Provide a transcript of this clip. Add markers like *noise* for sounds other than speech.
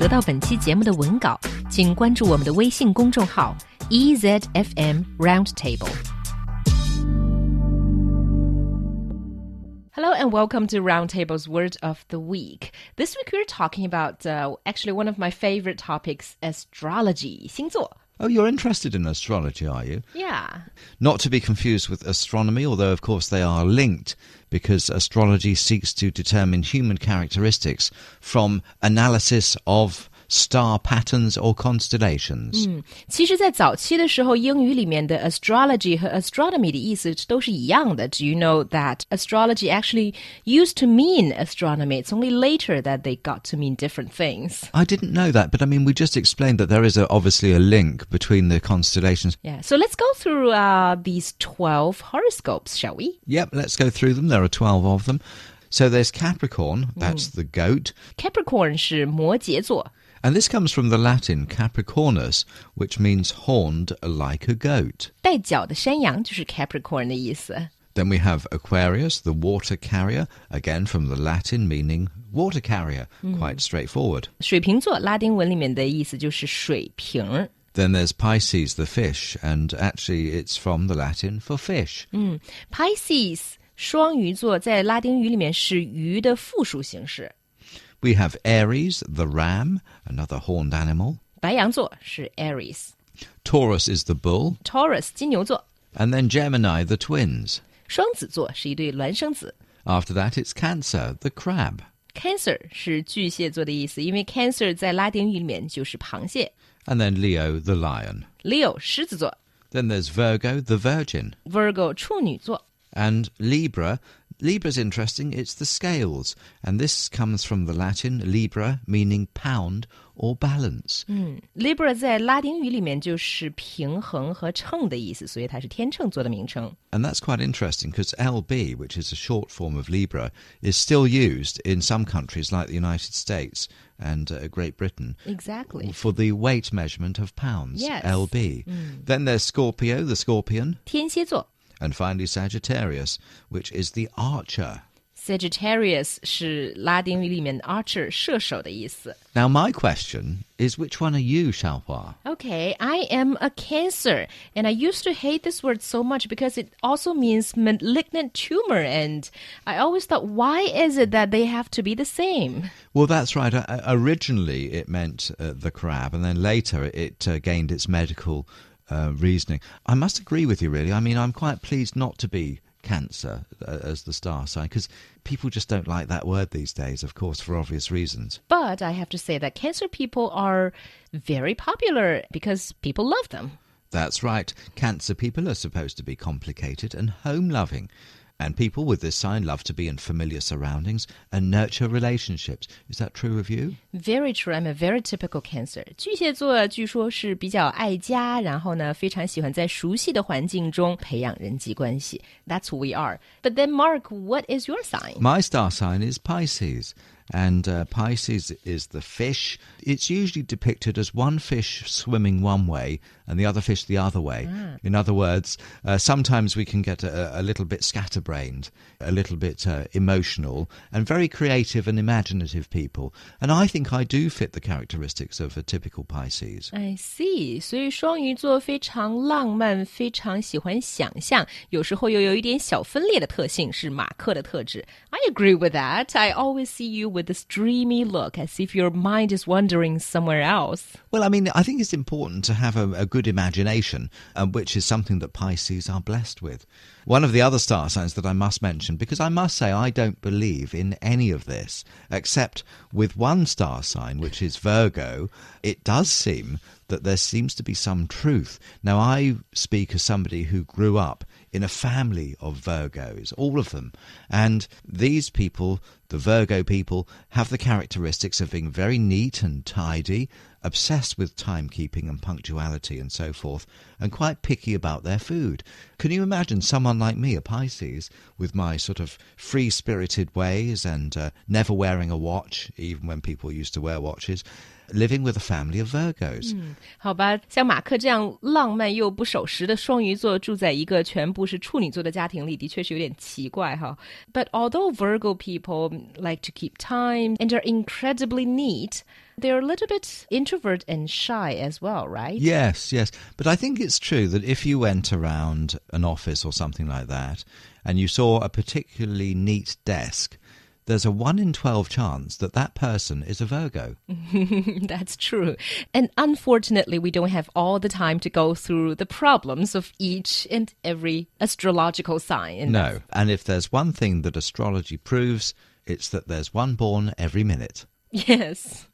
得到本期节目的文稿，请关注我们的微信公众号 EZFM Roundtable。Hello and welcome to Roundtable's Word of the Week. This week we're talking about uh, actually one of my favorite topics, astrology, 星座. Oh, you're interested in astrology, are you? Yeah. Not to be confused with astronomy, although of course they are linked because astrology seeks to determine human characteristics from analysis of star patterns or constellations. 嗯，其实，在早期的时候，英语里面的 astrology 和 astronomy 的意思都是一样的。Do you know that astrology actually used to mean astronomy? It's only later that they got to mean different things. I didn't know that, but I mean, we just explained that there is a, obviously a link between the constellations. Yeah. So let's go through uh, these 12 horoscopes, shall we? Yep, let's go through them. There are 12 of them. So there's Capricorn, that's the goat. Capricorn 是摩羯座。 And this comes from the Latin capricornus, which means horned like a goat. 带角的山羊就是 Capricorn 的意思。 Then we have Aquarius, the water carrier, again from the Latin meaning water carrier, quite straightforward. 水瓶座拉丁文里面的意思就是水瓶。 Then there's Pisces, the fish, and actually it's from the Latin for fish. Pisces 双鱼座在拉丁语里面是鱼的复数形式。 We have Aries, the ram, another horned animal. 白羊座是 Aries。 Taurus is the bull. Taurus 金牛座， And then Gemini, the twins. 双子座是一对孪生子。 After that, it's Cancer, the crab. Cancer 是巨蟹座的意思，因为 Cancer 在拉丁语里面就是螃蟹。 And then Leo, the lion. Leo 狮子座 Then there's Virgo, the virgin. ，Virgo 处女座。 And Libra, Libra's interesting, it's the scales. And this comes from the Latin Libra, meaning pound or balance. Libra 在拉丁语里面就是平衡和秤的意思，所以它是天秤座的名称。 And that's quite interesting because LB, which is a short form of Libra, is still used in some countries like the United States and uh, Great Britain Exactly. for the weight measurement of pounds. Yes. LB. Then there's Scorpio, the scorpion. 天蝎座 And finally Sagittarius, which is the archer. Sagittarius 是拉丁语里面 archer 射手的意思。 Now, my question is which one are you, Xiaohua? Okay, I am a cancer, and I used to hate this word so much because it also means malignant tumor, and I always thought, why is it that they have to be the same? Well, that's right. Uh, uh, originally, it meant uh, the crab, and then later it uh, gained its medical uh, reasoning. I must agree with you, really. I mean, I'm quite pleased not to be Cancer uh, as the star sign because people just don't like that word these days, of course, for obvious reasons. But I have to say that cancer people are very popular because people love them. That's right. Cancer people are supposed to be complicated and home loving. And people with this sign love to be in familiar surroundings and nurture relationships. Is that true of you? Very true. I'm a very typical Cancer. 巨蟹座据说是比较爱家，然后呢，非常喜欢在熟悉的环境中培养人际关系。That's who we are. But then, Mark, what is your sign? My star sign is Pisces, and uh, Pisces is the fish. It's usually depicted as one fish swimming one way and the other fish the other way. In other words, uh, sometimes we can get a, a little bit scatterbrained, a little bit uh, emotional, and very creative and imaginative people. And I think I do fit the characteristics of a typical Pisces. I see，所以双鱼座非常浪漫，非常喜欢想象，有时候又有一点小分裂的特性，是马克的特质。I agree with that. I always see you with this dreamy look, as if your mind is wandering somewhere else. Well, I mean, I think it's important to have a, a good imagination, um, which is something that Pisces are blessed with. One of the other star signs that I must mention, because I must say I don't believe in any of this, except with one star sign, which is Virgo, it does seem that there seems to be some truth. Now, I speak as somebody who grew up in a family of Virgos, all of them. And these people, the Virgo people, have the characteristics of being very neat and tidy, obsessed with timekeeping and punctuality and so forth, and quite picky about their food. Can you imagine someone like me, a Pisces, with my sort of free spirited ways and uh, never wearing a watch, even when people used to wear watches? living with a family of Virgos. 好吧，像马克这样浪漫又不守时的双鱼座，住在一个全部是处女座的家庭里，的确是有点奇怪哈。But although Virgo people don't like to keep time and are incredibly neat, they're a little bit introvert and shy as well, right? Yes, yes. But I think it's true that if you went around an office or something like that and you saw a particularly neat desk, there's a 1 in 12 chance that that person is a Virgo. *laughs* That's true. And unfortunately, we don't have all the time to go through the problems of each and every astrological sign. No. And if there's one thing that astrology proves, it's that there's one born every minute. Yes.